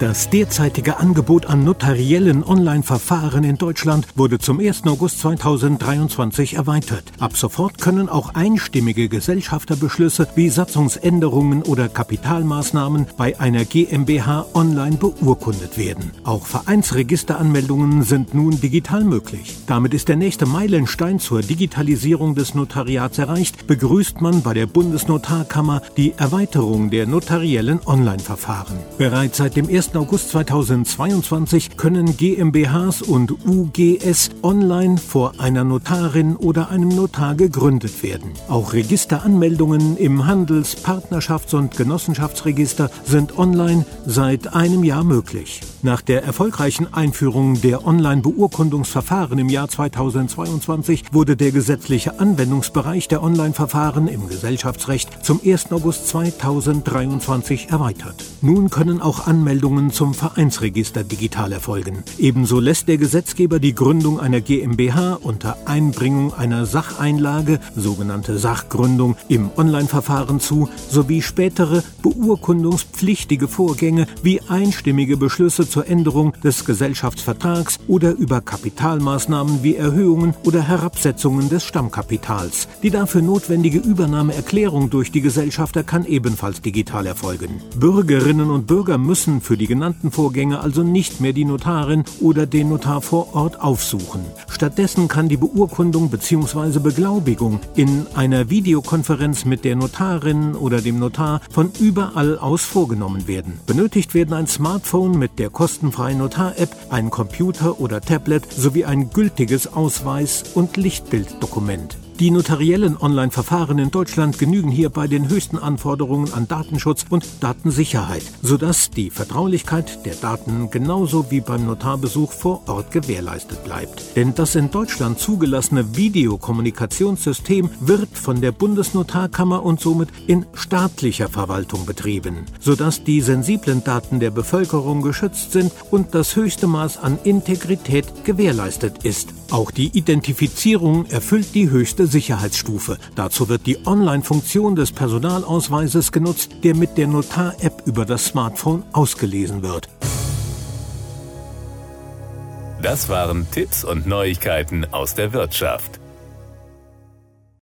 Das derzeitige Angebot an notariellen Online-Verfahren in Deutschland wurde zum 1. August 2023 erweitert. Ab sofort können auch einstimmige Gesellschafterbeschlüsse wie Satzungsänderungen oder Kapitalmaßnahmen bei einer GmbH online beurkundet werden. Auch Vereinsregisteranmeldungen sind nun digital möglich. Damit ist der nächste Meilenstein zur Digitalisierung des Notariats erreicht, begrüßt man bei der Bundesnotarkammer die Erweiterung der notariellen Online-Verfahren. Bereits seit dem 1. August 2022 können GmbHs und UGS online vor einer Notarin oder einem Notar gegründet werden. Auch Registeranmeldungen im Handels-, Partnerschafts- und Genossenschaftsregister sind online seit einem Jahr möglich. Nach der erfolgreichen Einführung der Online-Beurkundungsverfahren im Jahr 2022 wurde der gesetzliche Anwendungsbereich der Online-Verfahren im Gesellschaftsrecht zum 1. August 2023 erweitert. Nun können auch Anmeldungen zum Vereinsregister digital erfolgen. Ebenso lässt der Gesetzgeber die Gründung einer GmbH unter Einbringung einer Sacheinlage, sogenannte Sachgründung, im Online-Verfahren zu, sowie spätere beurkundungspflichtige Vorgänge wie einstimmige Beschlüsse zur Änderung des Gesellschaftsvertrags oder über Kapitalmaßnahmen wie Erhöhungen oder Herabsetzungen des Stammkapitals. Die dafür notwendige Übernahmeerklärung durch die Gesellschafter kann ebenfalls digital erfolgen. Bürgerinnen und Bürger müssen für die genannten Vorgänge also nicht mehr die Notarin oder den Notar vor Ort aufsuchen. Stattdessen kann die Beurkundung bzw. Beglaubigung in einer Videokonferenz mit der Notarin oder dem Notar von überall aus vorgenommen werden. Benötigt werden ein Smartphone mit der kostenfreien Notar-App, ein Computer oder Tablet sowie ein gültiges Ausweis- und Lichtbilddokument. Die notariellen Online-Verfahren in Deutschland genügen hierbei den höchsten Anforderungen an Datenschutz und Datensicherheit, sodass die Vertraulichkeit der Daten genauso wie beim Notarbesuch vor Ort gewährleistet bleibt. Denn das in Deutschland zugelassene Videokommunikationssystem wird von der Bundesnotarkammer und somit in staatlicher Verwaltung betrieben, sodass die sensiblen Daten der Bevölkerung geschützt sind und das höchste Maß an Integrität gewährleistet ist. Auch die Identifizierung erfüllt die höchste Sicherheitsstufe. Dazu wird die Online-Funktion des Personalausweises genutzt, der mit der Notar-App über das Smartphone ausgelesen wird. Das waren Tipps und Neuigkeiten aus der Wirtschaft.